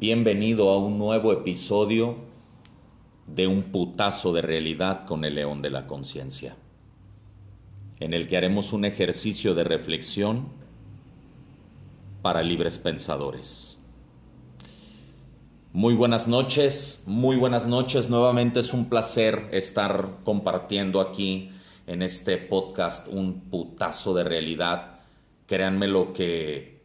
Bienvenido a un nuevo episodio de Un putazo de realidad con el león de la conciencia, en el que haremos un ejercicio de reflexión para libres pensadores. Muy buenas noches, muy buenas noches. Nuevamente es un placer estar compartiendo aquí en este podcast un putazo de realidad. Créanme lo que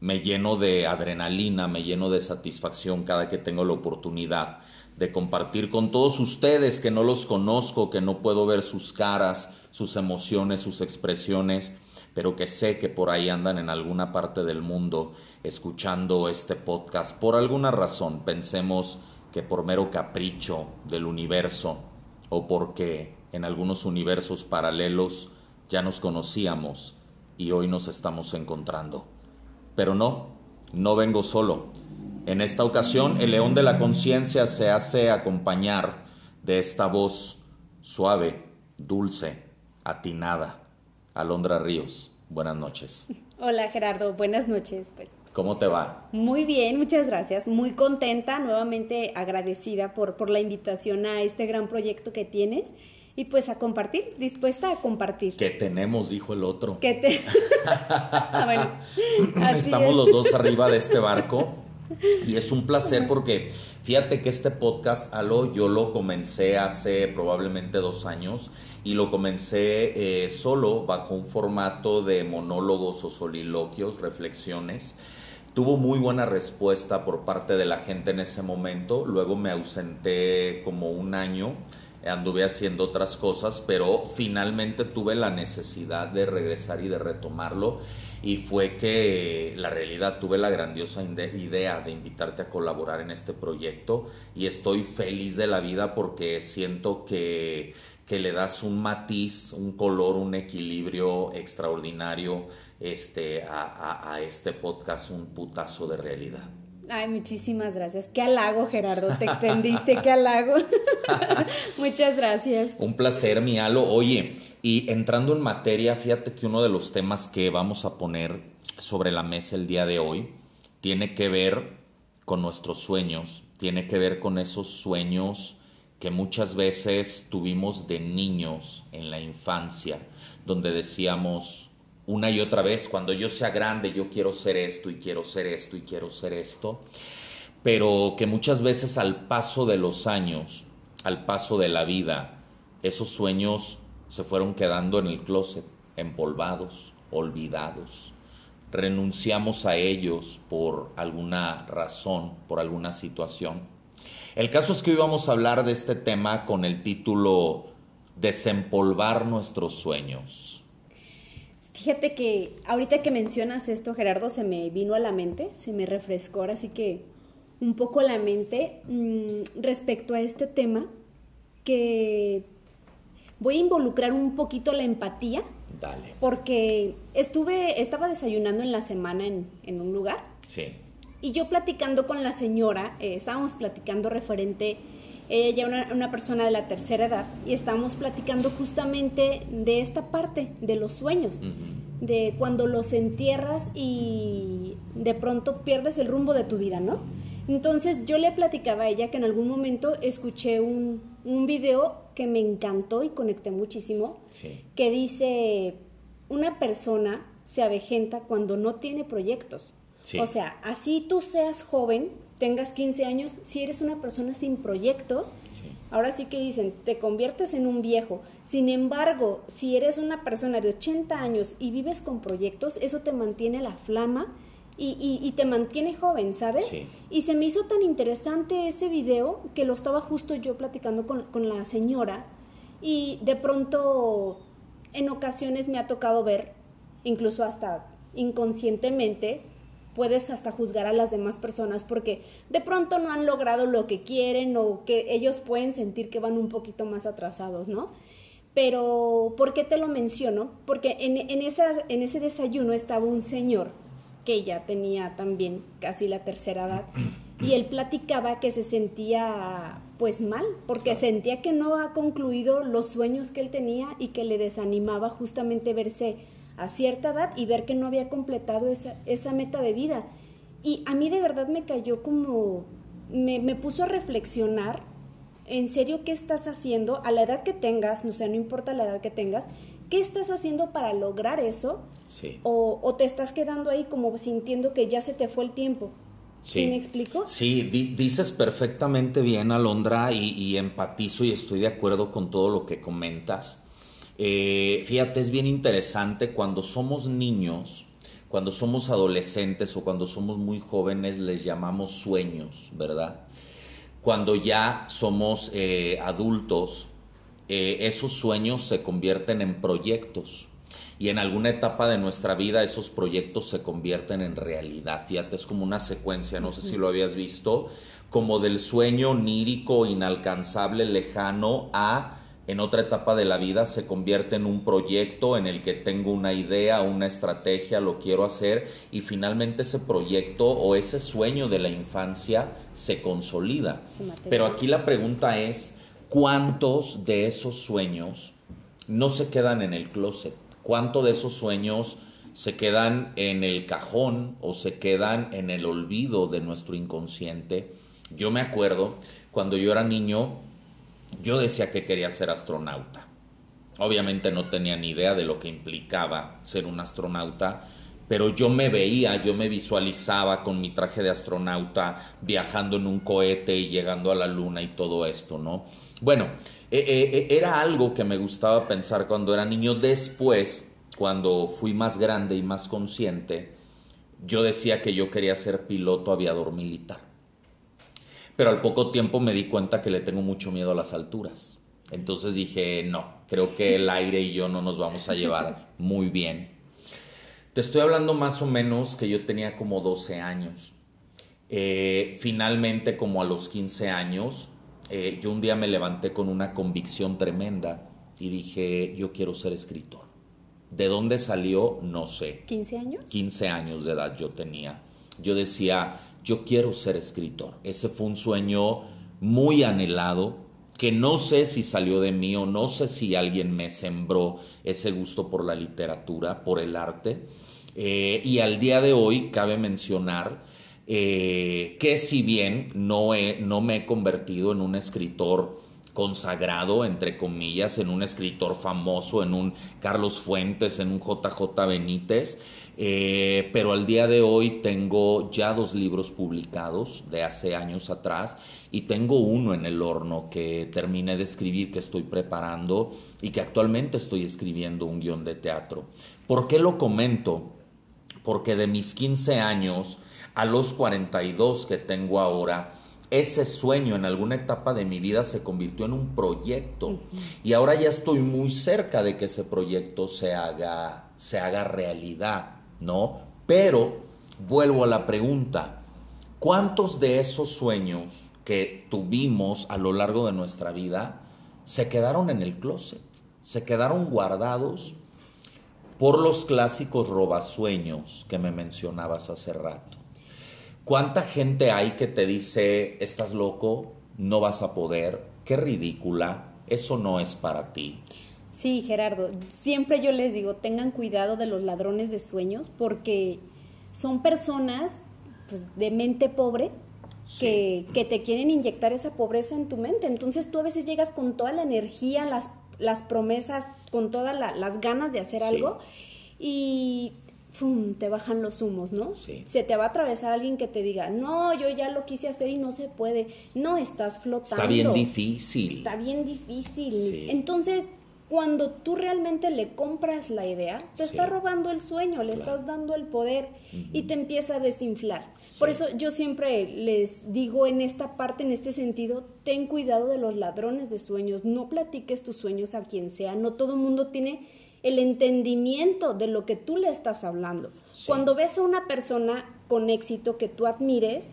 me lleno de adrenalina, me lleno de satisfacción cada que tengo la oportunidad de compartir con todos ustedes que no los conozco, que no puedo ver sus caras, sus emociones, sus expresiones, pero que sé que por ahí andan en alguna parte del mundo escuchando este podcast por alguna razón. Pensemos que por mero capricho del universo o porque en algunos universos paralelos ya nos conocíamos y hoy nos estamos encontrando. Pero no, no vengo solo. En esta ocasión el león de la conciencia se hace acompañar de esta voz suave, dulce, atinada. Alondra Ríos, buenas noches. Hola Gerardo, buenas noches. Pues. ¿Cómo te va? Muy bien, muchas gracias. Muy contenta, nuevamente agradecida por, por la invitación a este gran proyecto que tienes y pues a compartir, dispuesta a compartir. Que tenemos, dijo el otro. Que te... bueno, Estamos los dos arriba de este barco y es un placer porque fíjate que este podcast, Alo, yo lo comencé hace probablemente dos años y lo comencé eh, solo bajo un formato de monólogos o soliloquios, reflexiones. Tuvo muy buena respuesta por parte de la gente en ese momento, luego me ausenté como un año anduve haciendo otras cosas, pero finalmente tuve la necesidad de regresar y de retomarlo y fue que la realidad tuve la grandiosa idea de invitarte a colaborar en este proyecto y estoy feliz de la vida porque siento que, que le das un matiz, un color, un equilibrio extraordinario este, a, a este podcast, un putazo de realidad. Ay, muchísimas gracias. Qué halago, Gerardo. Te extendiste, qué halago. Muchas gracias. Un placer, mi Alo. Oye, y entrando en materia, fíjate que uno de los temas que vamos a poner sobre la mesa el día de hoy tiene que ver con nuestros sueños, tiene que ver con esos sueños que muchas veces tuvimos de niños en la infancia, donde decíamos, una y otra vez, cuando yo sea grande, yo quiero ser esto y quiero ser esto y quiero ser esto, pero que muchas veces al paso de los años, al paso de la vida, esos sueños se fueron quedando en el closet, empolvados, olvidados. Renunciamos a ellos por alguna razón, por alguna situación. El caso es que hoy vamos a hablar de este tema con el título Desempolvar nuestros sueños. Fíjate que ahorita que mencionas esto, Gerardo, se me vino a la mente, se me refrescó, ahora sí que un poco la mente mm, respecto a este tema, que voy a involucrar un poquito la empatía. Dale. Porque estuve, estaba desayunando en la semana en, un lugar. Sí. Y yo platicando con la señora, eh, estábamos platicando referente ella una, una persona de la tercera edad y estábamos platicando justamente de esta parte, de los sueños, de cuando los entierras y de pronto pierdes el rumbo de tu vida, ¿no? Entonces yo le platicaba a ella que en algún momento escuché un, un video que me encantó y conecté muchísimo, que dice, una persona se avejenta cuando no tiene proyectos. O sea, así tú seas joven, tengas 15 años, si eres una persona sin proyectos, ahora sí que dicen, te conviertes en un viejo. Sin embargo, si eres una persona de 80 años y vives con proyectos, eso te mantiene la flama y, te mantiene joven, ¿sabes? Y se me hizo tan interesante ese video que lo estaba justo yo platicando con, con la señora y de pronto en ocasiones me ha tocado ver, incluso hasta inconscientemente, puedes hasta juzgar a las demás personas porque de pronto no han logrado lo que quieren o que ellos pueden sentir que van un poquito más atrasados, ¿no? Pero, ¿por qué te lo menciono? Porque en, en, esa, en ese desayuno estaba un señor que ya tenía también casi la tercera edad y él platicaba que se sentía pues mal porque sentía que no ha concluido los sueños que él tenía y que le desanimaba justamente verse a cierta edad y ver que no había completado esa, esa meta de vida. Y a mí de verdad me cayó como, me, me puso a reflexionar, en serio, ¿qué estás haciendo a la edad que tengas? O sea, no importa la edad que tengas, ¿qué estás haciendo para lograr eso? Sí. O, o te estás quedando ahí como sintiendo que ya se te fue el tiempo. ¿Sí, me explico? Sí, dices perfectamente bien, Alondra, y, y, empatizo y estoy de acuerdo con todo lo que comentas. Eh, fíjate, es bien interesante cuando somos niños, cuando somos adolescentes o cuando somos muy jóvenes, les llamamos sueños, ¿verdad? Cuando ya somos eh, adultos, eh, esos sueños se convierten en proyectos y en alguna etapa de nuestra vida esos proyectos se convierten en realidad. Fíjate, es como una secuencia, no sé si lo habías visto, como del sueño onírico, inalcanzable, lejano, a en otra etapa de la vida se convierte en un proyecto en el que tengo una idea, una estrategia, lo quiero hacer y finalmente ese proyecto o ese sueño de la infancia se consolida. Pero aquí la pregunta es, ¿cuántos de esos sueños no se quedan en el closet? ¿Cuántos de esos sueños se quedan en el cajón o se quedan en el olvido de nuestro inconsciente? Yo me acuerdo cuando yo era niño, yo decía que quería ser astronauta. Obviamente no tenía ni idea de lo que implicaba ser un astronauta, pero yo me veía, yo me visualizaba con mi traje de astronauta viajando en un cohete y llegando a la luna y todo esto, ¿no? Bueno, eh, eh, eh, era algo que me gustaba pensar cuando era niño. Después, cuando fui más grande y más consciente, yo decía que yo quería ser piloto aviador militar. Pero al poco tiempo me di cuenta que le tengo mucho miedo a las alturas. Entonces dije, no, creo que el aire y yo no nos vamos a llevar muy bien. Te estoy hablando más o menos que yo tenía como 12 años. Eh, finalmente, como a los 15 años, eh, yo un día me levanté con una convicción tremenda y dije, yo quiero ser escritor. ¿De dónde salió? No sé. ¿15 años? 15 años de edad yo tenía. Yo decía, yo quiero ser escritor. Ese fue un sueño muy anhelado, que no sé si salió de mí o no sé si alguien me sembró ese gusto por la literatura, por el arte. Eh, y al día de hoy cabe mencionar eh, que si bien no, no me he convertido en un escritor consagrado, entre comillas, en un escritor famoso, en un Carlos Fuentes, en un JJ Benítez, eh, pero al día de hoy tengo ya dos libros publicados de hace años atrás y tengo uno en el horno que terminé de escribir, que estoy preparando y que actualmente estoy escribiendo un guion de teatro. ¿Por qué lo comento? Porque de mis 15 años a los 42 que tengo ahora, ese sueño en alguna etapa de mi vida se convirtió en un proyecto y ahora ya estoy muy cerca de que ese proyecto se haga, se haga realidad, ¿no? Pero vuelvo a la pregunta, ¿cuántos de esos sueños que tuvimos a lo largo de nuestra vida se quedaron en el closet? Se quedaron guardados por los clásicos robasueños que me mencionabas hace rato. ¿Cuánta gente hay que te dice, estás loco, no vas a poder, qué ridícula, eso no es para ti? Sí, Gerardo, siempre yo les digo, tengan cuidado de los ladrones de sueños porque son personas pues, de mente pobre que, que, te quieren inyectar esa pobreza en tu mente. Entonces tú a veces llegas con toda la energía, las, las promesas, con todas las ganas de hacer algo y ¡fum! te bajan los humos, ¿no? Sí. Se te va a atravesar alguien que te diga, no, yo ya lo quise hacer y no se puede. No, estás flotando. Está bien difícil. Está bien difícil. Sí. Entonces, cuando tú realmente le compras la idea, te Sí. está robando el sueño, le Claro. estás dando el poder y te empieza a desinflar. Sí. Por eso yo siempre les digo en esta parte, en este sentido, ten cuidado de los ladrones de sueños, no platiques tus sueños a quien sea, no todo el mundo tiene el entendimiento de lo que tú le estás hablando. Sí. Cuando ves a una persona con éxito que tú admires,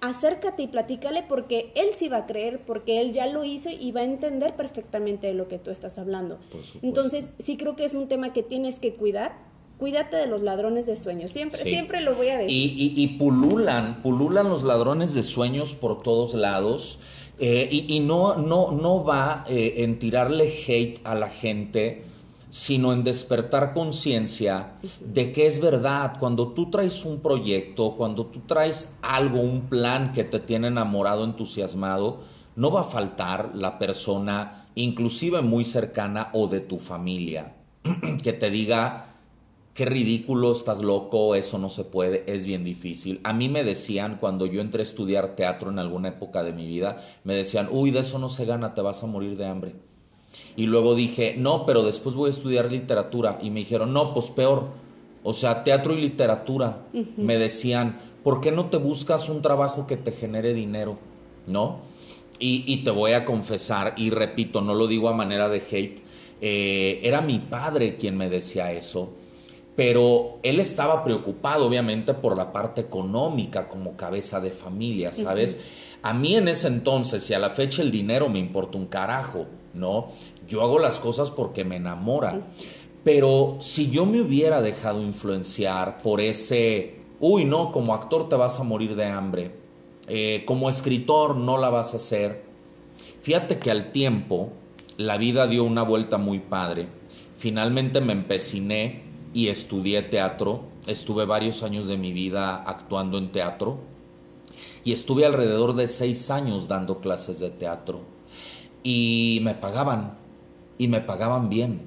acércate y platícale porque él sí va a creer, porque él ya lo hizo y va a entender perfectamente de lo que tú estás hablando. Entonces, sí creo que es un tema que tienes que cuidar. Cuídate de los ladrones de sueños. Siempre, Sí. siempre lo voy a decir. Y, y- y pululan, pululan los ladrones de sueños por todos lados. eh, y y no, no, no va eh, en tirarle hate a la gente sino en despertar conciencia de que es verdad, cuando tú traes un proyecto, cuando tú traes algo, un plan que te tiene enamorado, entusiasmado, no va a faltar la persona, inclusive muy cercana o de tu familia, que te diga, qué ridículo, estás loco, eso no se puede, es bien difícil. A mí me decían cuando yo entré a estudiar teatro en alguna época de mi vida, me decían, uy, de eso no se gana, te vas a morir de hambre. Y luego dije, no, pero después voy a estudiar literatura. Y me dijeron, no, pues peor. O sea, teatro y literatura. Me decían, ¿por qué no te buscas un trabajo que te genere dinero? ¿No? Y, te voy a confesar, y repito, no lo digo a manera de hate, eh, era mi padre quien me decía eso pero él estaba preocupado obviamente por la parte económica como cabeza de familia, ¿sabes? A mí en ese entonces y a la fecha el dinero me importa un carajo, ¿no? Yo hago las cosas porque me enamora. Pero si yo me hubiera dejado influenciar por ese, uy, no, como actor te vas a morir de hambre, eh, como escritor no la vas a hacer, fíjate que al tiempo la vida dio una vuelta muy padre. Finalmente me empeciné y estudié teatro. Estuve varios años de mi vida actuando en teatro y estuve alrededor de seis años dando clases de teatro y me pagaban y me pagaban bien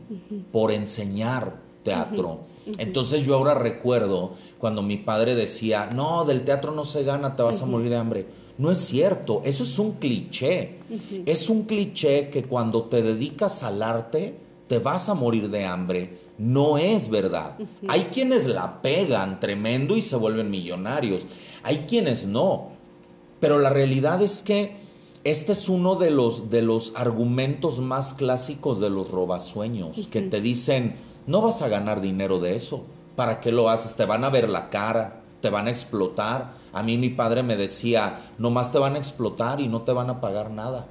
por enseñar teatro. Entonces yo ahora recuerdo cuando mi padre decía, no, del teatro no se gana, te vas a morir de hambre. No es cierto, eso es un cliché. Es un cliché que cuando te dedicas al arte, te vas a morir de hambre no es verdad. Hay quienes la pegan tremendo y se vuelven millonarios. Hay quienes no. Pero la realidad es que este es uno de los, de los argumentos más clásicos de los robasueños, que te dicen, no vas a ganar dinero de eso. ¿Para qué lo haces? Te van a ver la cara, te van a explotar. A mí mi padre me decía, nomás te van a explotar y no te van a pagar nada.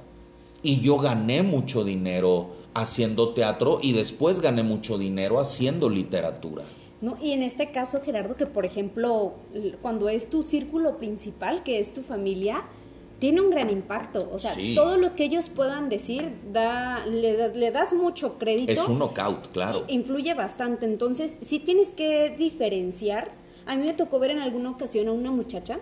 Y yo gané mucho dinero haciendo teatro y después gané mucho dinero haciendo literatura. No, y en este caso, Gerardo, que por ejemplo, cuando es tu círculo principal, que es tu familia, tiene un gran impacto. O sea, todo lo que ellos puedan decir, da, le, das, le das mucho crédito. Es un knockout, claro. Influye bastante. Entonces, sí tienes que diferenciar. A mí me tocó ver en alguna ocasión a una muchacha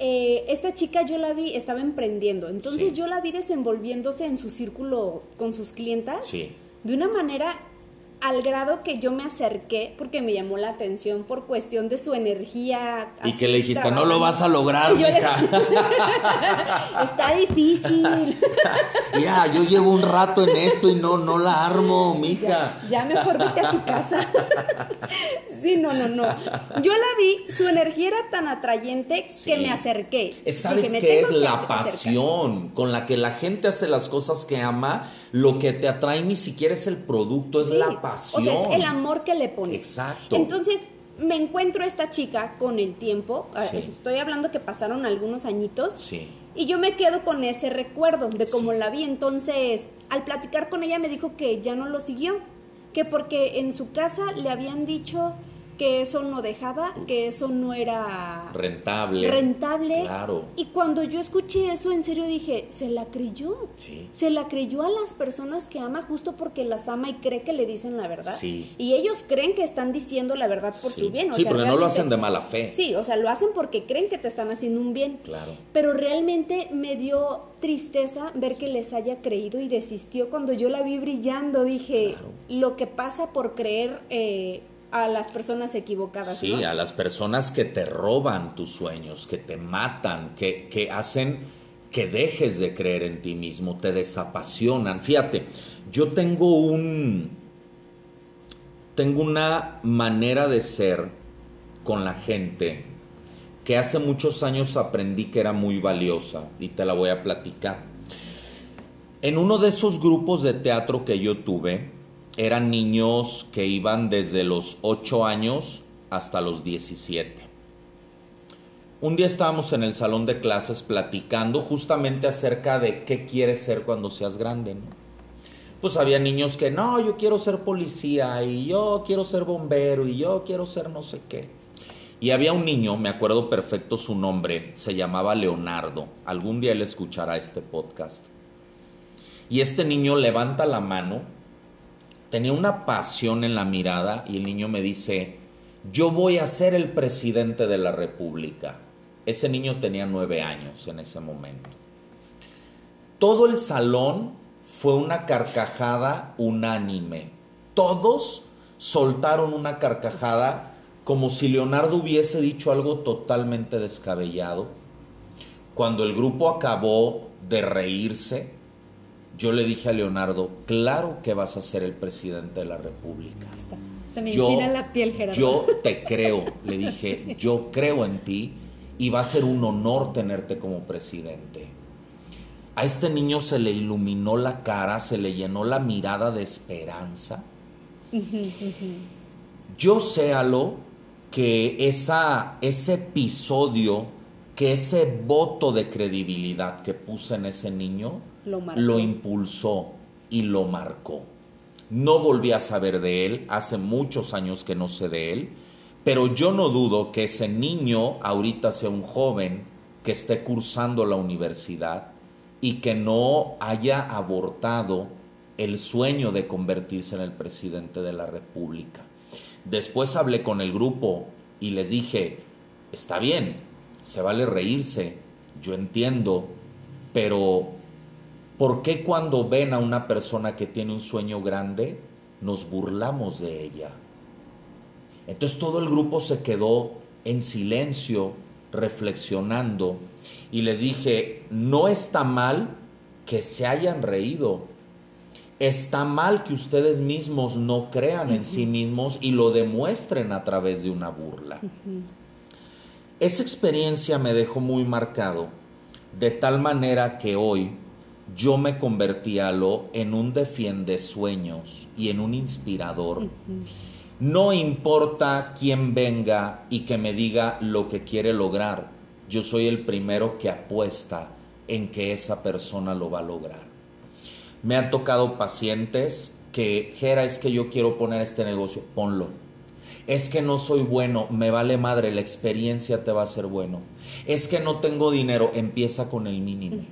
eh, esta chica yo la vi, estaba emprendiendo, entonces yo la vi desenvolviéndose en su círculo con sus clientas de una manera al grado que yo me acerqué porque me llamó la atención por cuestión de su energía. Y que le dijiste, no lo vas a lograr, mija. Está difícil. ya, yo llevo un rato en esto y no, no la armo, mija. Ya, ya mejor vete a tu casa. sí, no, no, no. Yo la vi, su energía era tan atrayente que me acerqué. ¿Sabes qué es la pasión con la que la gente hace las cosas que ama? Lo que te atrae ni siquiera es el producto, es la pasión. O sea, es el amor que le pones. Exacto. Entonces, me encuentro a esta chica con el tiempo. Estoy hablando que pasaron algunos añitos. Sí. Y yo me quedo con ese recuerdo de cómo la vi. Entonces, al platicar con ella me dijo que ya no lo siguió. Que porque en su casa le habían dicho que eso no dejaba, que eso no era rentable. Rentable. Claro. Y cuando yo escuché eso, en serio dije, se la creyó. Sí. Se la creyó a las personas que ama justo porque las ama y cree que le dicen la verdad. Sí. Y ellos creen que están diciendo la verdad por su bien. sí, porque no lo hacen de mala fe. Sí, o sea, lo hacen porque creen que te están haciendo un bien. Claro. Pero realmente me dio tristeza ver que les haya creído y desistió cuando yo la vi brillando. Dije, lo que pasa por creer... Eh, a las personas equivocadas. Sí, a las personas que te roban tus sueños, que te matan, que, que hacen que dejes de creer en ti mismo, te desapasionan. Fíjate, yo tengo un... Tengo una manera de ser con la gente que hace muchos años aprendí que era muy valiosa y te la voy a platicar. En uno de esos grupos de teatro que yo tuve, eran niños que iban desde los 8 años hasta los 17. Un día estábamos en el salón de clases platicando justamente acerca de qué quieres ser cuando seas grande. Pues había niños que no, yo quiero ser policía y yo quiero ser bombero y yo quiero ser no sé qué. Y había un niño, me acuerdo perfecto su nombre, se llamaba Leonardo. Algún día él escuchará este podcast. Y este niño levanta la mano tenía una pasión en la mirada y el niño me dice, yo voy a ser el presidente de la República. Ese niño tenía nueve años en ese momento. Todo el salón fue una carcajada unánime. Todos soltaron una carcajada como si Leonardo hubiese dicho algo totalmente descabellado. Cuando el grupo acabó de reírse, yo le dije a Leonardo, claro que vas a ser el presidente de la República. Se me enchina la piel, Gerardo. Yo te creo, le dije, yo creo en ti y va a ser un honor tenerte como presidente. A este niño se le iluminó la cara, se le llenó la mirada de esperanza. Yo sé, Alo, que esa, ese episodio, que ese voto de credibilidad que puse en ese niño, lo, impulsó y lo marcó. No volví a saber de él, hace muchos años que no sé de él, pero yo no dudo que ese niño ahorita sea un joven que esté cursando la universidad y que no haya abortado el sueño de convertirse en el presidente de la República. Después hablé con el grupo y les dije, está bien, se vale reírse, yo entiendo, pero ¿por qué cuando ven a una persona que tiene un sueño grande, nos burlamos de ella? Entonces todo el grupo se quedó en silencio, reflexionando, y les dije, no está mal que se hayan reído, está mal que ustedes mismos no crean en sí mismos y lo demuestren a través de una burla. Esa experiencia me dejó muy marcado, de tal manera que hoy yo me convertí a lo en un defiende sueños y en un inspirador. No importa quién venga y que me diga lo que quiere lograr, yo soy el primero que apuesta en que esa persona lo va a lograr. Me han tocado pacientes que, Jera, es que yo quiero poner este negocio, ponlo. Es que no soy bueno, me vale madre, la experiencia te va a ser bueno. Es que no tengo dinero, empieza con el mínimo.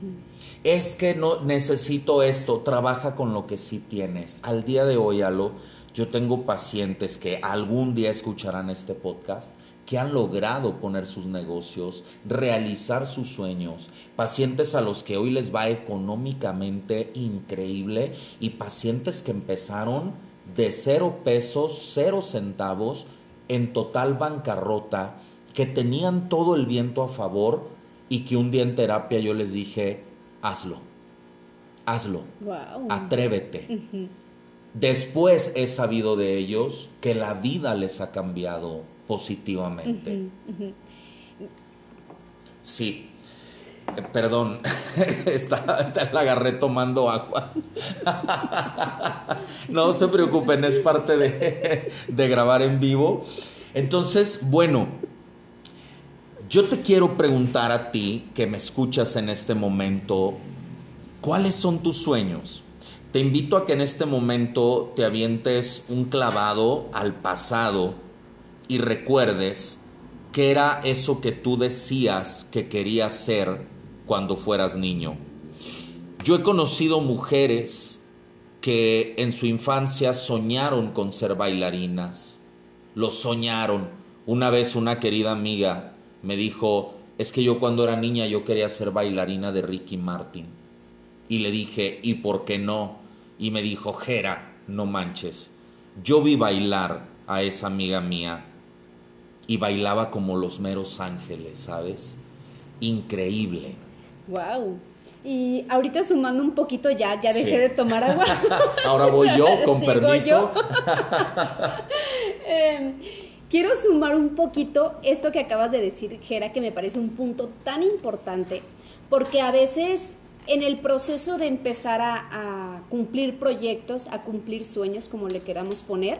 Es que no necesito esto, trabaja con lo que sí tienes. Al día de hoy, Alo, yo tengo pacientes que algún día escucharán este podcast que han logrado poner sus negocios, realizar sus sueños, pacientes a los que hoy les va económicamente increíble y pacientes que empezaron de cero pesos, cero centavos, en total bancarrota, que tenían todo el viento a favor y que un día en terapia yo les dije, hazlo, hazlo, atrévete. Después he sabido de ellos que la vida les ha cambiado positivamente. Sí, eh, perdón, está, la agarré tomando agua. no se preocupen, es parte de, de grabar en vivo. Entonces, bueno, yo te quiero preguntar a ti que me escuchas en este momento, ¿cuáles son tus sueños? Te invito a que en este momento te avientes un clavado al pasado y recuerdes qué era eso que tú decías que querías ser cuando fueras niño. Yo he conocido mujeres que en su infancia soñaron con ser bailarinas, lo soñaron. Una vez una querida amiga me dijo, es que yo cuando era niña yo quería ser bailarina de Ricky Martin. Y le dije, ¿y por qué no? y me dijo, Jera, no manches, yo vi bailar a esa amiga mía y bailaba como los meros ángeles, ¿sabes? Increíble. Wow. Y ahorita sumando un poquito ya, ya dejé de tomar agua. Ahora voy yo, con permiso. Em, quiero sumar un poquito esto que acabas de decir, Jera, que me parece un punto tan importante, porque a veces en el proceso de empezar a, cumplir proyectos, a cumplir sueños, como le queramos poner,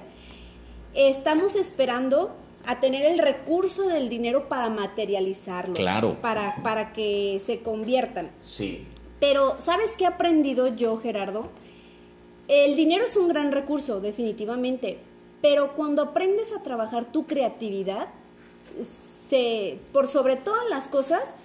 estamos esperando a tener el recurso del dinero para materializarlos. Claro. Para, para que se conviertan. Sí. Pero, ¿sabes qué he aprendido yo, Gerardo? El dinero es un gran recurso, definitivamente. Pero cuando aprendes a trabajar tu creatividad, se, por sobre todas las cosas,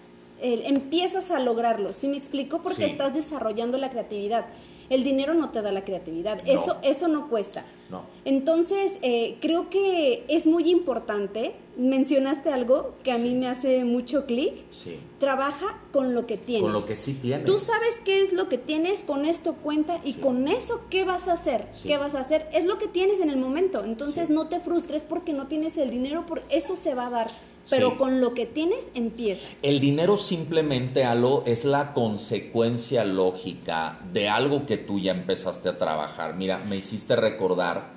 empiezas a lograrlo. ¿Sí me explico? Porque estás desarrollando la creatividad. El dinero no te da la creatividad, No. eso, eso no cuesta. No. Entonces, eh, creo que es muy importante, mencionaste algo que a mí me hace mucho clic, Sí. trabaja con lo que tienes. Con lo que sí tienes. Tú sabes qué es lo que tienes, con esto cuenta y Sí. con eso, ¿qué vas a hacer? Sí. ¿Qué vas a hacer? Es lo que tienes en el momento. Entonces no te frustres porque no tienes el dinero, por eso se va a dar. Pero con lo que tienes, empieza. El dinero simplemente, Alo, es la consecuencia lógica de algo que tú ya empezaste a trabajar. Mira, me hiciste recordar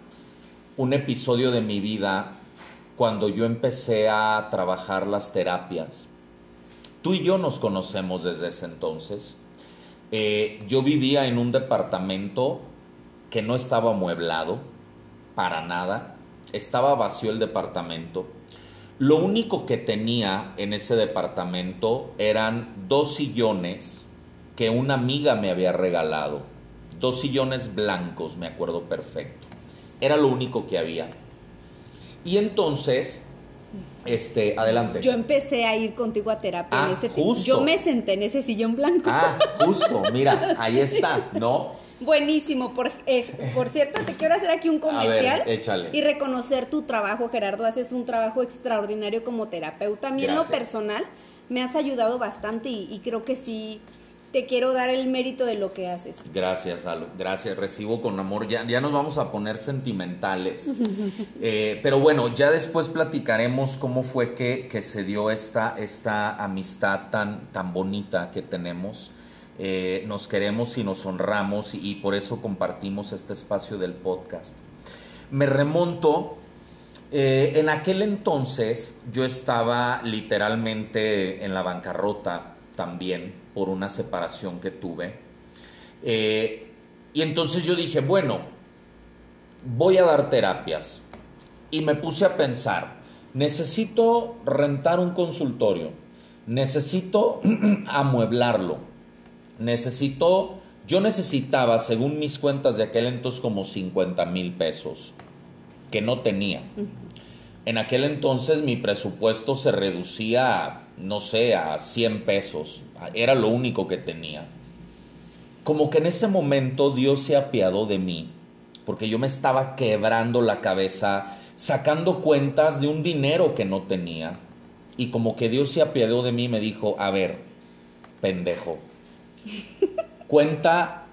un episodio de mi vida cuando yo empecé a trabajar las terapias. Tú y yo nos conocemos desde ese entonces. Eh, yo vivía en un departamento que no estaba amueblado para nada. Estaba vacío el departamento. Lo único que tenía en ese departamento eran dos sillones que una amiga me había regalado. Dos sillones blancos, me acuerdo perfecto. Era lo único que había. Y entonces, este, adelante. Yo empecé a ir contigo a terapia Ah, en ese ti- justo. Yo me senté en ese sillón blanco. Ah, justo, mira, ahí está, ¿no? Buenísimo. Por, eh, por cierto, te quiero hacer aquí un comercial. échale. Y reconocer tu trabajo, Gerardo. Haces un trabajo extraordinario como terapeuta. A mí en lo personal me has ayudado bastante y, y creo que sí te quiero dar el mérito de lo que haces. Gracias, Alo. Gracias, recibo con amor. Ya, ya nos vamos a poner sentimentales. Eh, pero bueno, ya después platicaremos cómo fue que, que se dio esta, esta amistad tan, tan bonita que tenemos. Eh, nos queremos y nos honramos y, y por eso compartimos este espacio del podcast. Me remonto, eh, en aquel entonces yo estaba literalmente en la bancarrota también por una separación que tuve. Eh, y entonces yo dije, bueno, voy a dar terapias. Y me puse a pensar, necesito rentar un consultorio, necesito amueblarlo, necesito, yo necesitaba, según mis cuentas de aquel entonces, como 50 mil pesos, que no tenía. En aquel entonces mi presupuesto se reducía, no sé, a 100 pesos. Era lo único que tenía. Como que en ese momento Dios se apiadó de mí, porque yo me estaba quebrando la cabeza, sacando cuentas de un dinero que no tenía. Y como que Dios se apiadó de mí y me dijo, a ver, pendejo, cuenta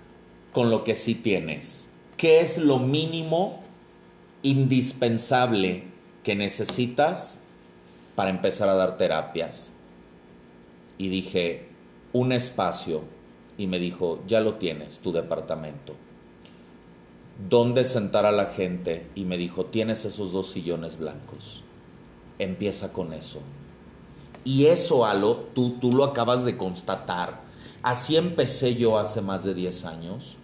con lo que sí tienes. ¿Qué es lo mínimo indispensable que necesitas para empezar a dar terapias? Y dije, un espacio. Y me dijo, ya lo tienes, tu departamento. ¿Dónde sentar a la gente? Y me dijo, tienes esos dos sillones blancos. Empieza con eso. Y eso, Alo, tú, tú lo acabas de constatar. Así empecé yo hace más de 10 años.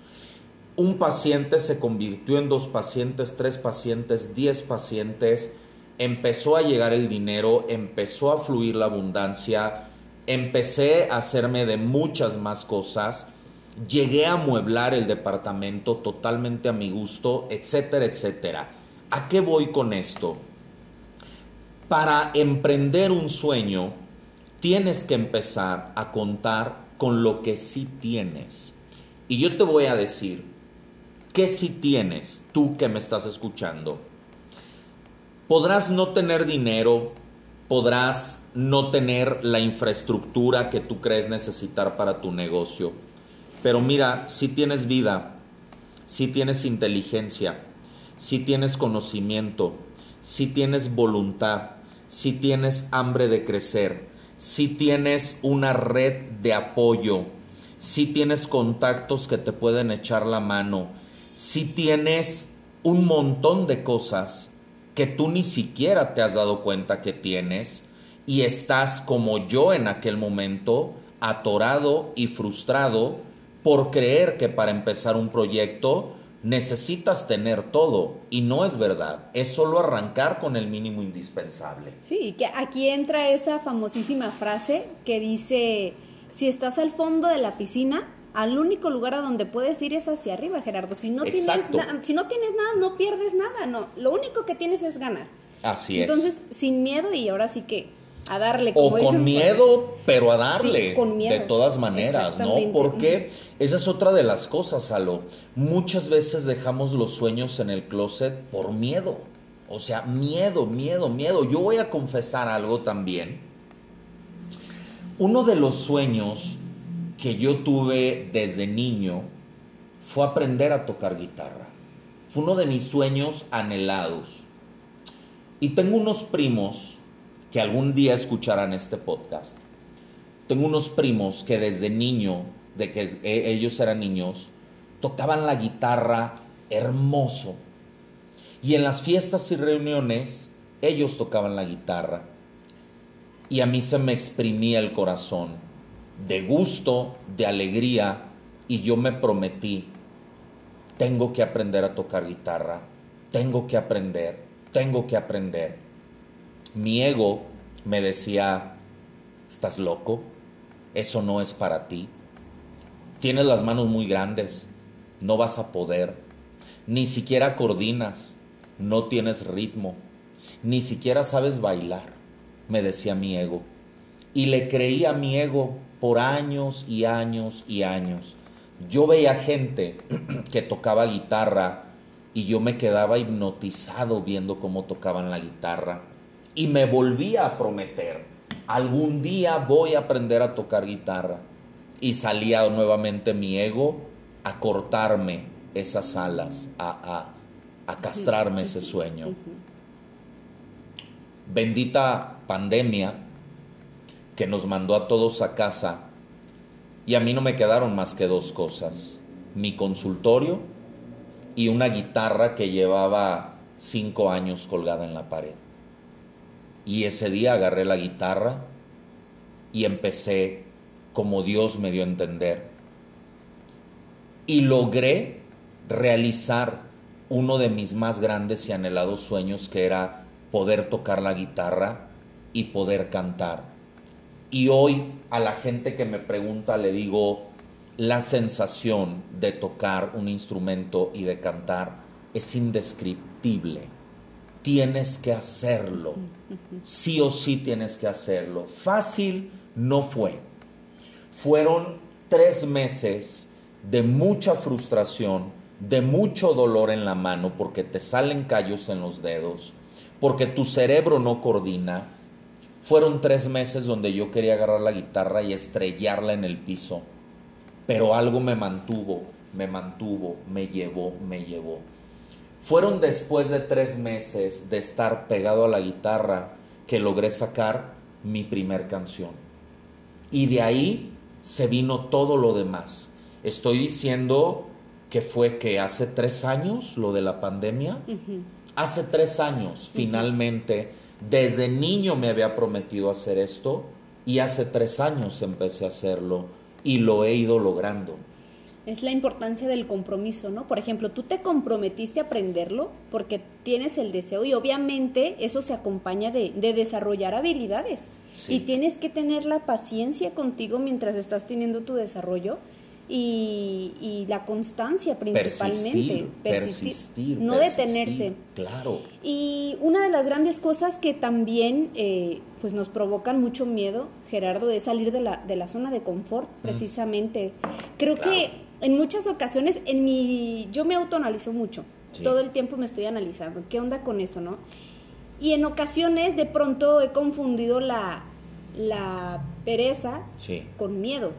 Un paciente se convirtió en dos pacientes, tres pacientes, diez pacientes. Empezó a llegar el dinero, empezó a fluir la abundancia, empecé a hacerme de muchas más cosas. Llegué a amueblar el departamento totalmente a mi gusto, etcétera, etcétera. ¿A qué voy con esto? Para emprender un sueño, tienes que empezar a contar con lo que sí tienes. Y yo te voy a decir, ¿qué sí tienes tú que me estás escuchando? Podrás no tener dinero, podrás no tener la infraestructura que tú crees necesitar para tu negocio, pero mira, si tienes vida, si tienes inteligencia, si tienes conocimiento, si tienes voluntad, si tienes hambre de crecer, si tienes una red de apoyo, si tienes contactos que te pueden echar la mano, si tienes un montón de cosas que tú ni siquiera te has dado cuenta que tienes y estás como yo en aquel momento, atorado y frustrado por creer que para empezar un proyecto necesitas tener todo y no es verdad, es solo arrancar con el mínimo indispensable. Sí, que aquí entra esa famosísima frase que dice, si estás al fondo de la piscina, al único lugar a donde puedes ir es hacia arriba, Gerardo. Si no, tienes, Exacto. na- si no tienes nada, no pierdes nada, no. Lo único que tienes es ganar. Así es. Entonces, sin miedo y ahora sí que a darle. O como dicen con miedo, pero a darle. Sí, con miedo. De todas maneras, ¿no? Porque esa es otra de las cosas, Alo. Muchas veces dejamos los sueños en el closet por miedo. O sea, miedo, miedo, miedo. Yo voy a confesar algo también. Uno de los sueños que yo tuve desde niño fue aprender a tocar guitarra. Fue uno de mis sueños anhelados. Y tengo unos primos que algún día escucharán este podcast. Tengo unos primos que desde niño, de que e- ellos eran niños, tocaban la guitarra hermoso. Y en las fiestas y reuniones, ellos tocaban la guitarra. Y a mí se me exprimía el corazón de gusto, de alegría, y yo me prometí, tengo que aprender a tocar guitarra, tengo que aprender, tengo que aprender. Mi ego me decía, ¿estás loco? Eso no es para ti. Tienes las manos muy grandes, no vas a poder. Ni siquiera coordinas, no tienes ritmo, ni siquiera sabes bailar, me decía mi ego. Y le creí a mi ego por años y años y años. Yo veía gente que tocaba guitarra y yo me quedaba hipnotizado viendo cómo tocaban la guitarra. Y me volvía a prometer, algún día voy a aprender a tocar guitarra. Y salía nuevamente mi ego a cortarme esas alas, a, a, a castrarme ese sueño. Bendita pandemia que nos mandó a todos a casa y a mí no me quedaron más que dos cosas, mi consultorio y una guitarra que llevaba cinco años colgada en la pared. Y ese día agarré la guitarra y empecé como Dios me dio a entender. Y logré realizar uno de mis más grandes y anhelados sueños que era poder tocar la guitarra y poder cantar. Y hoy a la gente que me pregunta le digo, la sensación de tocar un instrumento y de cantar es indescriptible. Tienes que hacerlo. Sí o sí tienes que hacerlo. Fácil no fue. Fueron tres meses de mucha frustración, de mucho dolor en la mano porque te salen callos en los dedos, porque tu cerebro no coordina. Fueron tres meses donde yo quería agarrar la guitarra y estrellarla en el piso, pero algo me mantuvo, me mantuvo, me llevó, me llevó. Fueron después de tres meses de estar pegado a la guitarra que logré sacar mi primer canción. Y de ahí se vino todo lo demás. Estoy diciendo que fue que hace tres años lo de la pandemia. Hace tres años, finalmente, desde niño me había prometido hacer esto y hace tres años empecé a hacerlo y lo he ido logrando. Es la importancia del compromiso, ¿no? Por ejemplo, tú te comprometiste a aprenderlo porque tienes el deseo y obviamente eso se acompaña de, de desarrollar habilidades. Sí. Y tienes que tener la paciencia contigo mientras estás teniendo tu desarrollo y, y la constancia principalmente. Persistir, persistir, no persistir, detenerse. Claro. Y una de las grandes cosas que también eh, pues nos provocan mucho miedo, Gerardo, es salir de la, de la zona de confort, precisamente. Creo Claro. que en muchas ocasiones, en mi, yo me autoanalizo mucho. Sí. Todo el tiempo me estoy analizando. ¿Qué onda con esto, no? Y en ocasiones de pronto he confundido la, la pereza Sí, con miedo.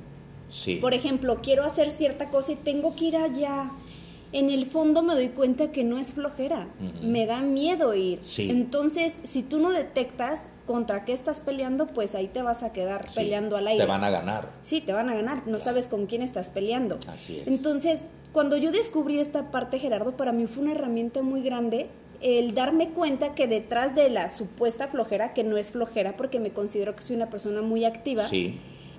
Sí. Por ejemplo, quiero hacer cierta cosa y tengo que ir allá. En el fondo me doy cuenta que no es flojera, me da miedo ir. Sí. Entonces, si tú no detectas contra qué estás peleando, pues ahí te vas a quedar Sí, peleando al aire. Te van a ganar. Sí, te van a ganar, no Claro. sabes con quién estás peleando. Así es. Entonces, cuando yo descubrí esta parte, Gerardo, para mí fue una herramienta muy grande el darme cuenta que detrás de la supuesta flojera, que no es flojera porque me considero que soy una persona muy activa, Sí,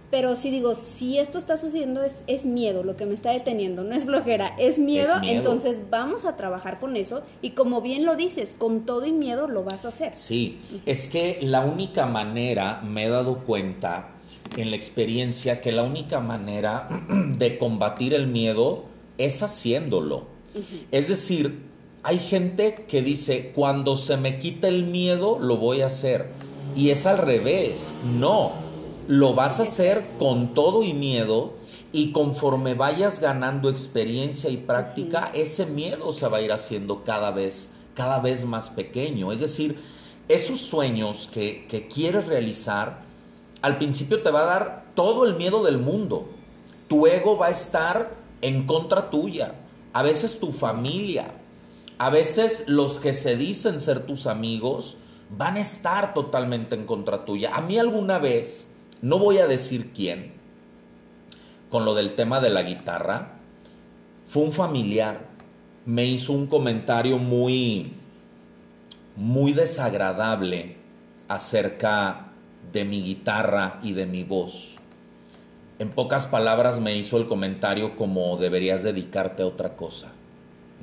pero si digo, si esto está sucediendo es, es miedo lo que me está deteniendo, no es flojera, es miedo, Es miedo. entonces vamos a trabajar con eso y como bien lo dices, con todo y miedo lo vas a hacer. sí. Es que la única manera, me he dado cuenta en la experiencia, que la única manera de combatir el miedo es haciéndolo. Es decir, hay gente que dice, cuando se me quita el miedo, lo voy a hacer. Y es al revés, no, lo vas a hacer con todo y miedo y conforme vayas ganando experiencia y práctica, ese miedo se va a ir haciendo cada vez, cada vez más pequeño. Es decir, esos sueños que, que quieres realizar, al principio te va a dar todo el miedo del mundo. Tu ego va a estar en contra tuya. A veces tu familia, a veces los que se dicen ser tus amigos, van a estar totalmente en contra tuya. A mí alguna vez, no voy a decir quién, con lo del tema de la guitarra, fue un familiar, me hizo un comentario muy, muy desagradable acerca de mi guitarra y de mi voz. En pocas palabras me hizo el comentario como deberías dedicarte a otra cosa,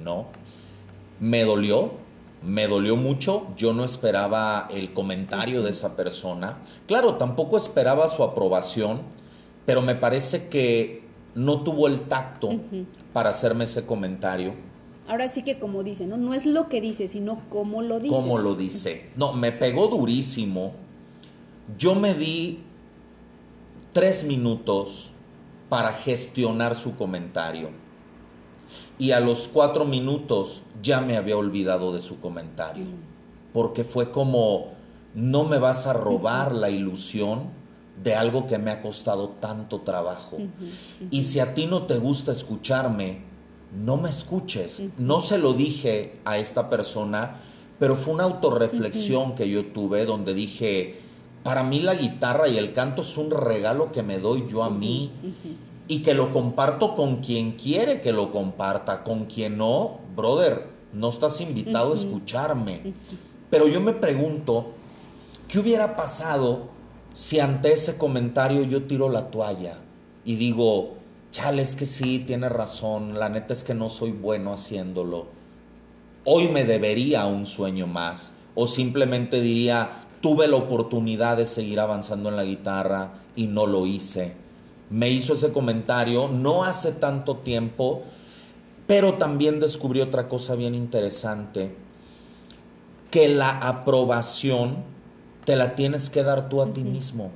¿no? Me dolió, me dolió mucho, yo no esperaba el comentario de esa persona. Claro, tampoco esperaba su aprobación, pero me parece que no tuvo el tacto para hacerme ese comentario. Ahora sí que como dice, ¿no? No es lo que dice, sino cómo lo dice. Cómo lo dice. No, me pegó durísimo. Yo me di tres minutos para gestionar su comentario. Y a los cuatro minutos ya me había olvidado de su comentario. Porque fue como, no me vas a robar la ilusión de algo que me ha costado tanto trabajo. Y si a ti no te gusta escucharme, no me escuches. No se lo dije a esta persona, pero fue una autorreflexión que yo tuve donde dije, para mí la guitarra y el canto es un regalo que me doy yo a mí y que lo comparto con quien quiere que lo comparta, con quien no, brother, no estás invitado a escucharme. Pero yo me pregunto, ¿qué hubiera pasado si ante ese comentario yo tiro la toalla y digo, chale, es que sí, tiene razón, la neta es que no soy bueno haciéndolo, hoy me debería un sueño más, o simplemente diría, tuve la oportunidad de seguir avanzando en la guitarra y no lo hice. Me hizo ese comentario no hace tanto tiempo, pero también descubrí otra cosa bien interesante, que la aprobación te la tienes que dar tú a ti mismo.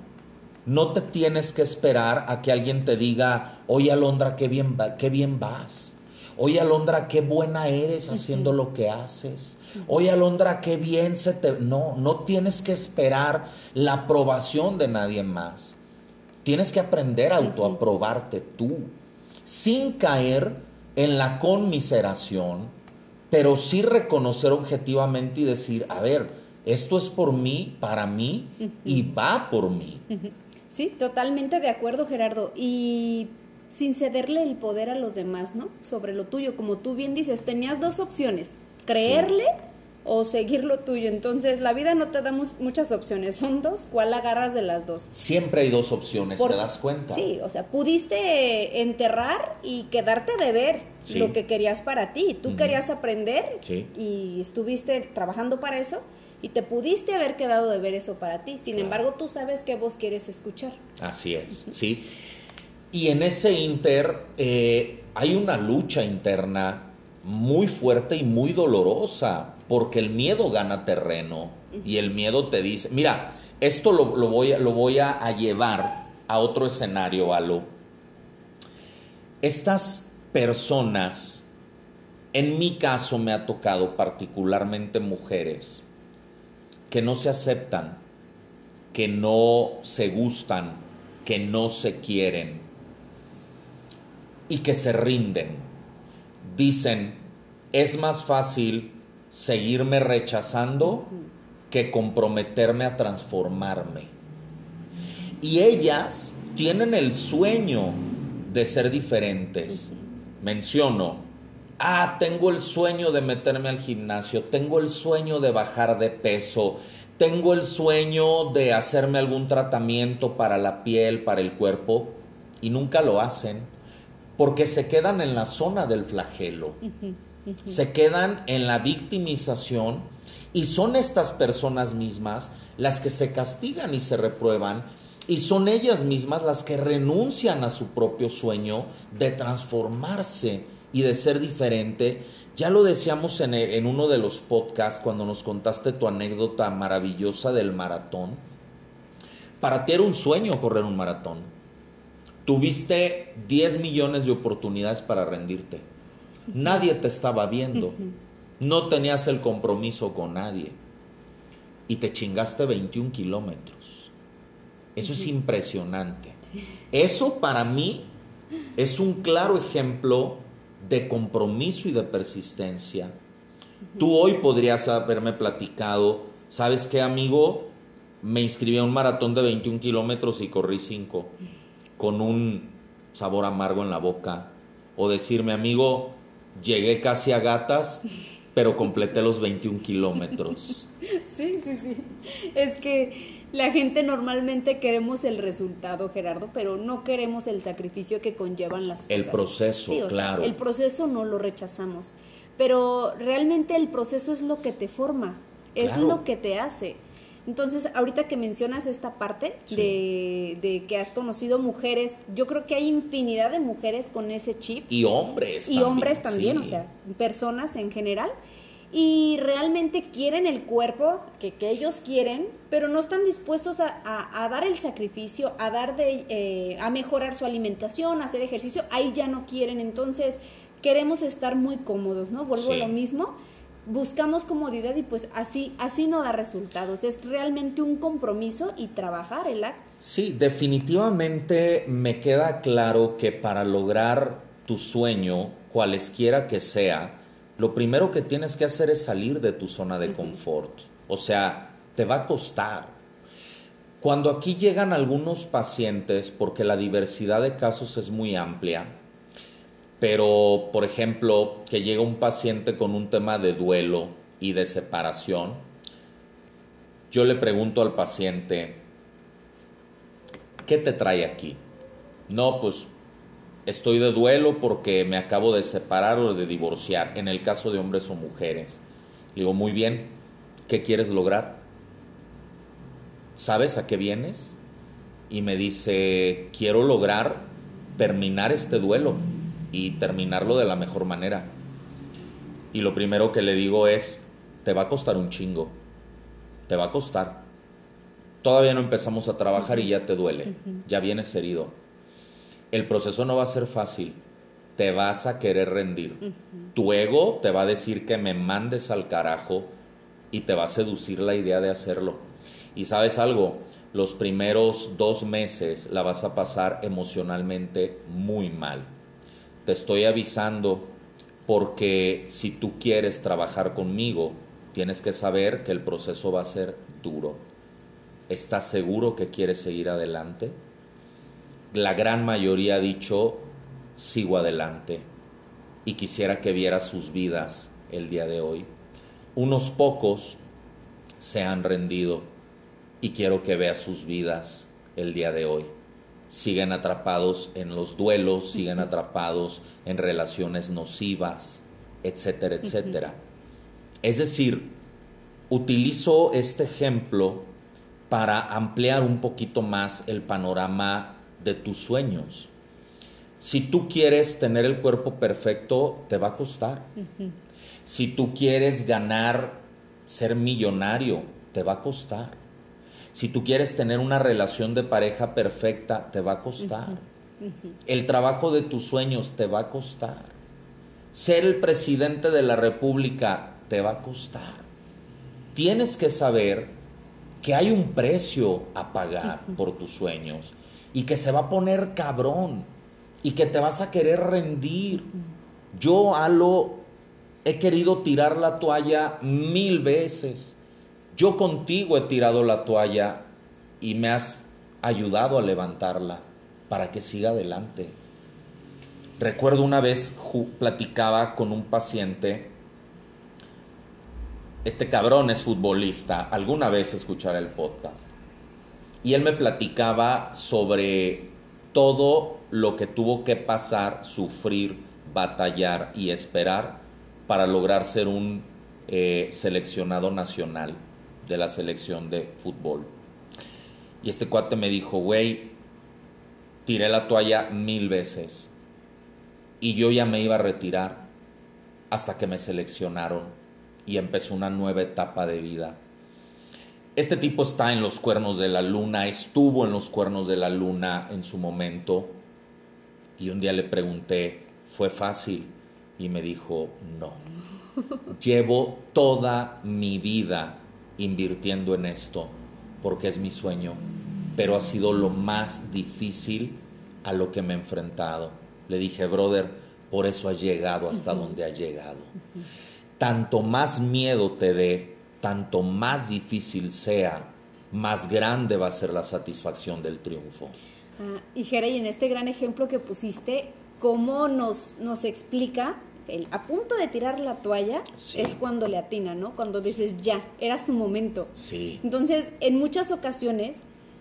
No te tienes que esperar a que alguien te diga, oye Alondra, qué bien, qué bien vas. Oye Alondra, qué buena eres haciendo lo que haces. Oye Alondra, qué bien se te... No, no tienes que esperar la aprobación de nadie más. Tienes que aprender a autoaprobarte tú, sin caer en la conmiseración, pero sí reconocer objetivamente y decir, a ver, esto es por mí, para mí y va por mí. Sí, totalmente de acuerdo, Gerardo. Y sin cederle el poder a los demás, ¿no? Sobre lo tuyo. Como tú bien dices, tenías dos opciones, creerle o seguir lo tuyo. Entonces, la vida no te da muchas opciones, son dos, ¿cuál agarras de las dos? Siempre hay dos opciones, ¿te das cuenta? Sí, o sea, pudiste enterrar y quedarte de ver lo que querías para ti. Tú querías aprender y estuviste trabajando para eso y te pudiste haber quedado de ver eso para ti. Sin embargo, tú sabes qué vos quieres escuchar. Así es, sí. Y en ese inter eh, hay una lucha interna muy fuerte y muy dolorosa, porque el miedo gana terreno y el miedo te dice, mira, esto lo, voy, a, a llevar a otro escenario, Alo. Estas personas, en mi caso me ha tocado particularmente mujeres, que no se aceptan, que no se gustan, que no se quieren y que se rinden. Dicen, es más fácil seguirme rechazando que comprometerme a transformarme. Y ellas tienen el sueño de ser diferentes. Menciono, ah, tengo el sueño de meterme al gimnasio, tengo el sueño de bajar de peso, tengo el sueño de hacerme algún tratamiento para la piel, para el cuerpo, y nunca lo hacen, porque se quedan en la zona del flagelo, se quedan en la victimización, y son estas personas mismas las que se castigan y se reprueban, y son ellas mismas las que renuncian a su propio sueño de transformarse y de ser diferente. Ya lo decíamos en, en uno de los podcasts cuando nos contaste tu anécdota maravillosa del maratón. Para ti era un sueño correr un maratón. Tuviste 10 millones de oportunidades para rendirte. Nadie te estaba viendo. No tenías el compromiso con nadie. Y te chingaste 21 kilómetros. Eso es impresionante. Eso para mí es un claro ejemplo de compromiso y de persistencia. Tú hoy podrías haberme platicado, ¿sabes qué, amigo? Me inscribí a un maratón de 21 kilómetros y corrí 5, con un sabor amargo en la boca. O decirme, amigo, llegué casi a gatas, pero completé los 21 kilómetros. Sí, sí, sí. Es que la gente normalmente queremos el resultado, Gerardo, pero no queremos el sacrificio que conllevan las cosas. El proceso, claro. el proceso no lo rechazamos, pero realmente el proceso es lo que te forma, es lo que te hace. Entonces, ahorita que mencionas esta parte de, de, que has conocido mujeres, yo creo que hay infinidad de mujeres con ese chip. Y hombres. Y hombres también, o sea, personas en general y realmente quieren el cuerpo que, ellos quieren, pero no están dispuestos a, dar el sacrificio, a dar de, eh, a mejorar su alimentación, a hacer ejercicio, ahí ya no quieren, entonces queremos estar muy cómodos, ¿no? Vuelvo a lo mismo, buscamos comodidad y pues así, así no da resultados, es realmente un compromiso y trabajar el acto. Sí, definitivamente me queda claro que para lograr tu sueño, cualesquiera que sea, lo primero que tienes que hacer es salir de tu zona de confort. O sea, te va a costar. Cuando aquí llegan algunos pacientes, porque la diversidad de casos es muy amplia, pero por ejemplo, que llega un paciente con un tema de duelo y de separación, yo le pregunto al paciente, ¿qué te trae aquí? No, pues estoy de duelo porque me acabo de separar o de divorciar, en el caso de hombres o mujeres. Le digo, muy bien, ¿qué quieres lograr? ¿Sabes a qué vienes? Y me dice, quiero lograr terminar este duelo y terminarlo de la mejor manera. Y lo primero que le digo es, te va a costar un chingo, te va a costar. Todavía no empezamos a trabajar y ya te duele, ya vienes herido el proceso no va a ser fácil. Te vas a querer rendir. Tu ego te va a decir que me mandes al carajo y te va a seducir la idea de hacerlo. Y sabes algo, los primeros dos meses la vas a pasar emocionalmente muy mal. Te estoy avisando porque si tú quieres trabajar conmigo, tienes que saber que el proceso va a ser duro. ¿Estás seguro que quieres seguir adelante? la gran mayoría ha dicho, sigo adelante y quisiera que viera sus vidas el día de hoy. Unos pocos se han rendido y quiero que vea sus vidas el día de hoy. Siguen atrapados en los duelos, siguen atrapados en relaciones nocivas, etcétera, etcétera. Es decir, utilizo este ejemplo para ampliar un poquito más el panorama de tus sueños. Si tú quieres tener el cuerpo perfecto, te va a costar. Si tú quieres ganar, ser millonario, te va a costar. Si tú quieres tener una relación de pareja perfecta, te va a costar. El trabajo de tus sueños te va a costar. Ser el presidente de la República te va a costar. Tienes que saber que hay un precio a pagar por tus sueños y que se va a poner cabrón y que te vas a querer rendir. Yo, Alo, he querido tirar la toalla mil veces. Yo contigo he tirado la toalla y me has ayudado a levantarla para que siga adelante. Recuerdo una vez platicaba con un paciente, este cabrón es futbolista, alguna vez escuchará el podcast y él me platicaba sobre todo lo que tuvo que pasar, sufrir, batallar y esperar para lograr ser un eh, seleccionado nacional de la selección de fútbol. Y este cuate me dijo, güey, tiré la toalla mil veces y yo ya me iba a retirar hasta que me seleccionaron y empezó una nueva etapa de vida Este tipo está en los cuernos de la luna, estuvo en los cuernos de la luna en su momento. Y un día le pregunté, ¿fue fácil? Y me dijo, no. Llevo toda mi vida invirtiendo en esto porque es mi sueño, pero ha sido lo más difícil a lo que me he enfrentado. Le dije, brother, por eso has llegado hasta donde has llegado. Tanto más miedo te dé, tanto más difícil sea, más grande va a ser la satisfacción del triunfo. Ah, y Jere, y en este gran ejemplo que pusiste, ¿cómo nos, nos explica el, a punto de tirar la toalla es cuando le atina, ¿no? Cuando dices, ya, era su momento. Sí. Entonces, en muchas ocasiones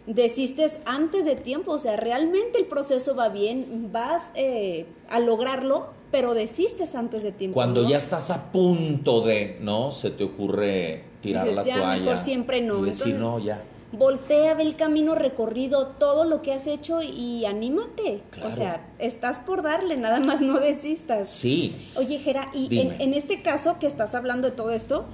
desistes antes de tiempo, o sea, realmente el proceso va bien, vas eh, a lograrlo, pero desistes antes de tiempo. Cuando ya estás a punto de, ¿no? Se te ocurre tirar la ya, toalla. Mejor siempre no. Y decir, no, ya. Voltea, ve el camino recorrido, todo lo que has hecho y anímate. O sea, estás por darle, nada más no desistas. Sí. Oye, Jera, y en, en, este caso que estás hablando de todo esto,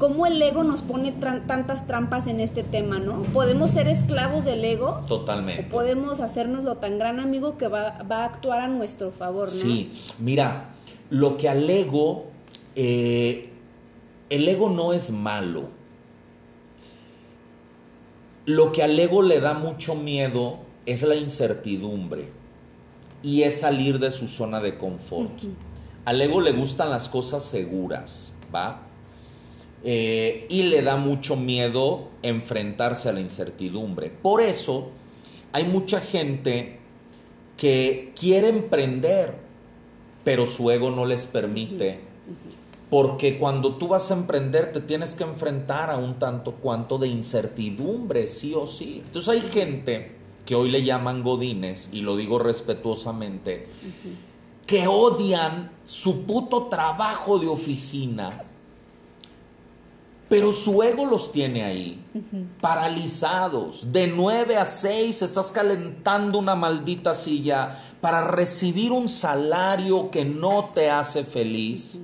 cómo el ego nos pone tantas trampas en este tema, ¿no? ¿Podemos ser esclavos del ego? Totalmente. O podemos hacernoslo tan gran amigo que va, va, a actuar a nuestro favor, ¿no? Sí, mira, lo que al ego, eh, el ego no es malo. Lo que al ego le da mucho miedo es la incertidumbre y es salir de su zona de confort. Al ego le gustan las cosas seguras, ¿va? Eh, y le da mucho miedo enfrentarse a la incertidumbre. Por eso hay mucha gente que quiere emprender, pero su ego no les permite. Porque cuando tú vas a emprender te tienes que enfrentar a un tanto cuanto de incertidumbre, sí o sí. Entonces hay gente que hoy le llaman godines, y lo digo respetuosamente, que odian su puto trabajo de oficina pero su ego los tiene ahí, paralizados. De 9 a 6 estás calentando una maldita silla para recibir un salario que no te hace feliz.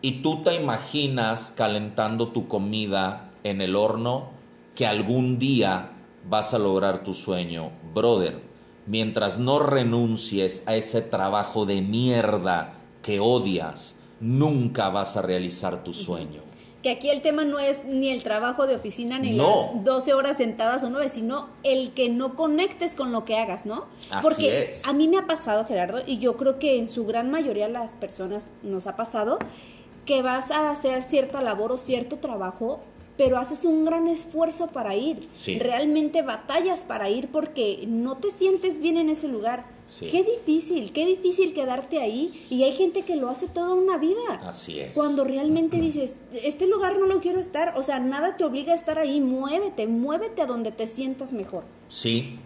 Y tú te imaginas calentando tu comida en el horno que algún día vas a lograr tu sueño. Brother, mientras no renuncies a ese trabajo de mierda que odias, nunca vas a realizar tu sueño que aquí el tema no es ni el trabajo de oficina ni las 12 horas sentadas o 9, sino el que no conectes con lo que hagas, ¿no? Porque a mí me ha pasado, Gerardo, y yo creo que en su gran mayoría las personas nos ha pasado, que vas a hacer cierta labor o cierto trabajo, pero haces un gran esfuerzo para ir. Realmente batallas para ir porque no te sientes bien en ese lugar Qué difícil, qué difícil quedarte ahí. Y hay gente que lo hace toda una vida. Así es. Cuando realmente dices, este lugar no lo quiero estar, o sea, nada te obliga a estar ahí, muévete, muévete a donde te sientas mejor. Sí.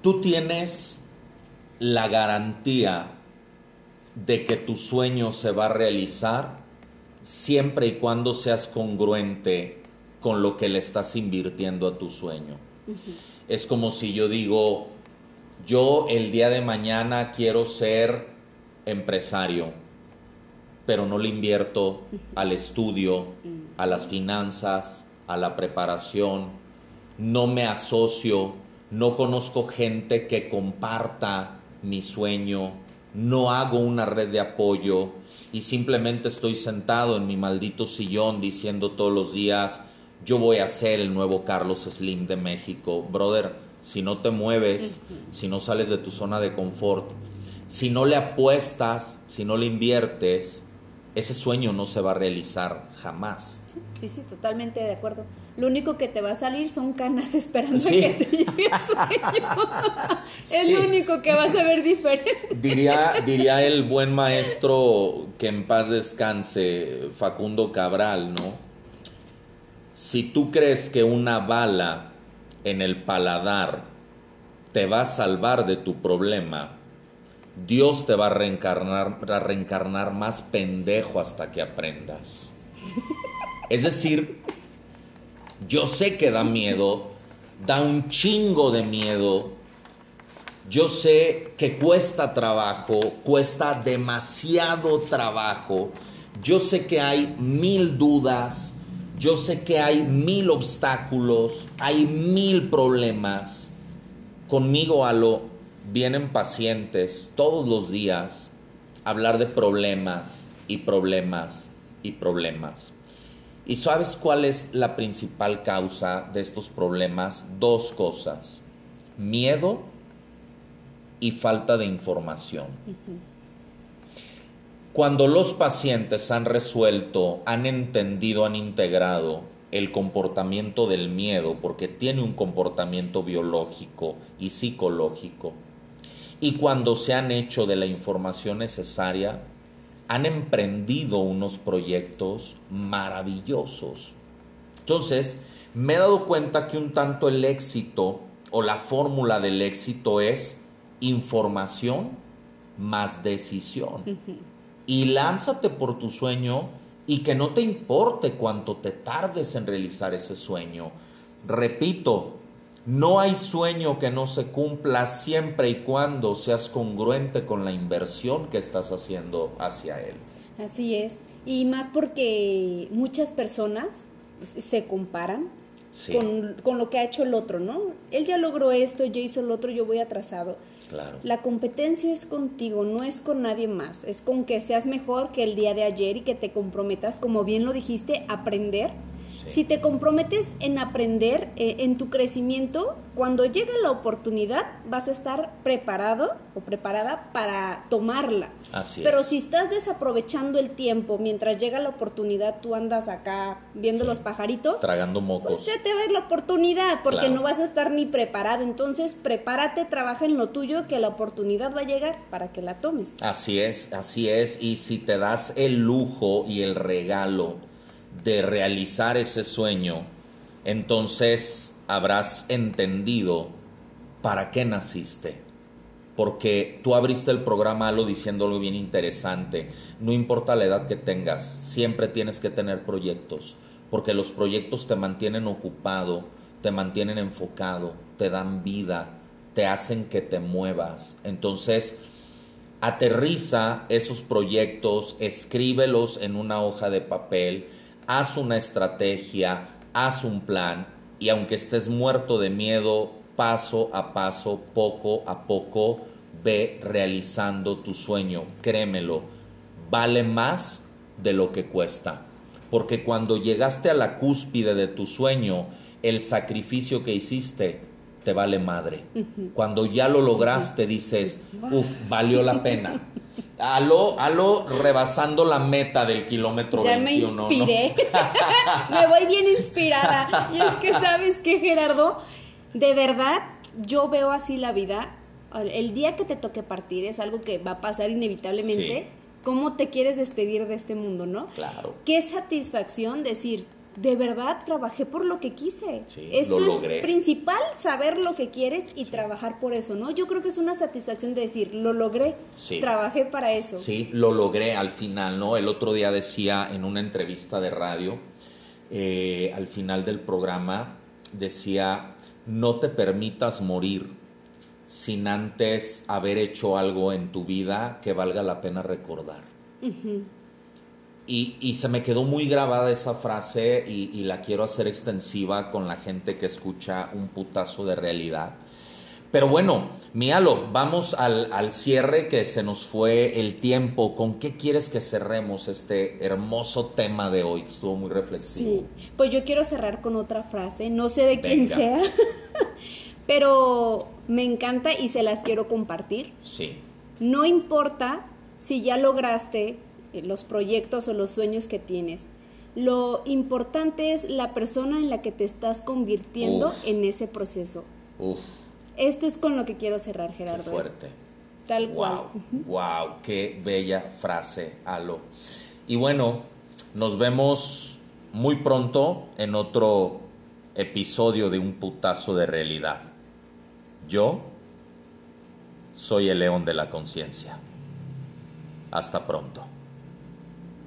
Tú tienes la garantía de que tu sueño se va a realizar siempre y cuando seas congruente con lo que le estás invirtiendo a tu sueño. Es como si yo digo, yo el día de mañana quiero ser empresario, pero no le invierto al estudio, a las finanzas, a la preparación, no me asocio, no conozco gente que comparta mi sueño, no hago una red de apoyo y simplemente estoy sentado en mi maldito sillón diciendo todos los días, yo voy a ser el nuevo Carlos Slim de México. Brother, si no te mueves, si no sales de tu zona de confort, si no le apuestas, si no le inviertes, ese sueño no se va a realizar jamás. Sí, sí, totalmente de acuerdo. Lo único que te va a salir son canas esperando a que te llegue el sueño. es lo único que vas a ver diferente. Diría, diría el buen maestro que en paz descanse, Facundo Cabral, ¿no? Si tú crees que una bala en el paladar te va a salvar de tu problema, Dios te va a reencarnar, a reencarnar más pendejo hasta que aprendas. Es decir, yo sé que da miedo, da un chingo de miedo. Yo sé que cuesta trabajo, cuesta demasiado trabajo. Yo sé que hay mil dudas, Yo sé que hay mil obstáculos, hay mil problemas. Conmigo, a lo vienen pacientes todos los días a hablar de problemas y problemas y problemas. ¿Y sabes cuál es la principal causa de estos problemas? Dos cosas. Miedo y falta de información. Cuando los pacientes han resuelto, han entendido, han integrado el comportamiento del miedo, porque tiene un comportamiento biológico y psicológico, y cuando se han hecho de la información necesaria, han emprendido unos proyectos maravillosos. Entonces, me he dado cuenta que un tanto el éxito o la fórmula del éxito es información más decisión. Y lánzate por tu sueño y que no te importe cuánto te tardes en realizar ese sueño. Repito, no hay sueño que no se cumpla siempre y cuando seas congruente con la inversión que estás haciendo hacia él. Así es. Y más porque muchas personas se comparan con, con, lo que ha hecho el otro, ¿no? Él ya logró esto, yo hice el otro, yo voy atrasado. Claro. La competencia es contigo, no es con nadie más. Es con que seas mejor que el día de ayer y que te comprometas, como bien lo dijiste, a aprender si te comprometes en aprender, eh, en tu crecimiento, cuando llegue la oportunidad vas a estar preparado o preparada para tomarla. Así Pero si estás desaprovechando el tiempo mientras llega la oportunidad, tú andas acá viendo los pajaritos. Tragando mocos. Pues se te va a ir la oportunidad porque no vas a estar ni preparado. Entonces, prepárate, trabaja en lo tuyo, que la oportunidad va a llegar para que la tomes. Así es, así es. Y si te das el lujo y el regalo de realizar ese sueño, entonces habrás entendido para qué naciste. Porque tú abriste el programa Halo diciendo algo bien interesante. No importa la edad que tengas, siempre tienes que tener proyectos. Porque los proyectos te mantienen ocupado, te mantienen enfocado, te dan vida, te hacen que te muevas. Entonces, aterriza esos proyectos, escríbelos en una hoja de papel haz una estrategia, haz un plan y aunque estés muerto de miedo, paso a paso, poco a poco, ve realizando tu sueño. Créemelo, vale más de lo que cuesta. Porque cuando llegaste a la cúspide de tu sueño, el sacrificio que hiciste te vale madre. Cuando ya lo lograste, dices, uff, valió la pena. Aló, aló, rebasando la meta del kilómetro ya 21. Me inspiré. me voy bien inspirada. Y es que, ¿sabes qué, Gerardo? De verdad, yo veo así la vida. El día que te toque partir es algo que va a pasar inevitablemente. ¿Cómo te quieres despedir de este mundo, no? Claro. Qué satisfacción decir, de verdad trabajé por lo que quise. Sí, Esto lo es logré. principal, saber lo que quieres y trabajar por eso, ¿no? Yo creo que es una satisfacción de decir, lo logré, Sí. trabajé para eso. Sí, lo logré al final, ¿no? El otro día decía en una entrevista de radio, eh, al final del programa, decía, no te permitas morir sin antes haber hecho algo en tu vida que valga la pena recordar. Y, y se me quedó muy grabada esa frase y, y la quiero hacer extensiva con la gente que escucha un putazo de realidad. Pero bueno, Mialo, vamos al, al, cierre que se nos fue el tiempo. ¿Con qué quieres que cerremos este hermoso tema de hoy? Que estuvo muy reflexivo. Sí, pues yo quiero cerrar con otra frase, no sé de quién sea, pero me encanta y se las quiero compartir. Sí, No importa si ya lograste los proyectos o los sueños que tienes. Lo importante es la persona en la que te estás convirtiendo Uf. en ese proceso. uf, Esto es con lo que quiero cerrar, qué Gerardo. fuerte. Tal cual. Wow, wow, qué bella frase, Alo. Y bueno, nos vemos muy pronto en otro episodio de Un Putazo de Realidad. Yo soy el león de la conciencia. Hasta pronto.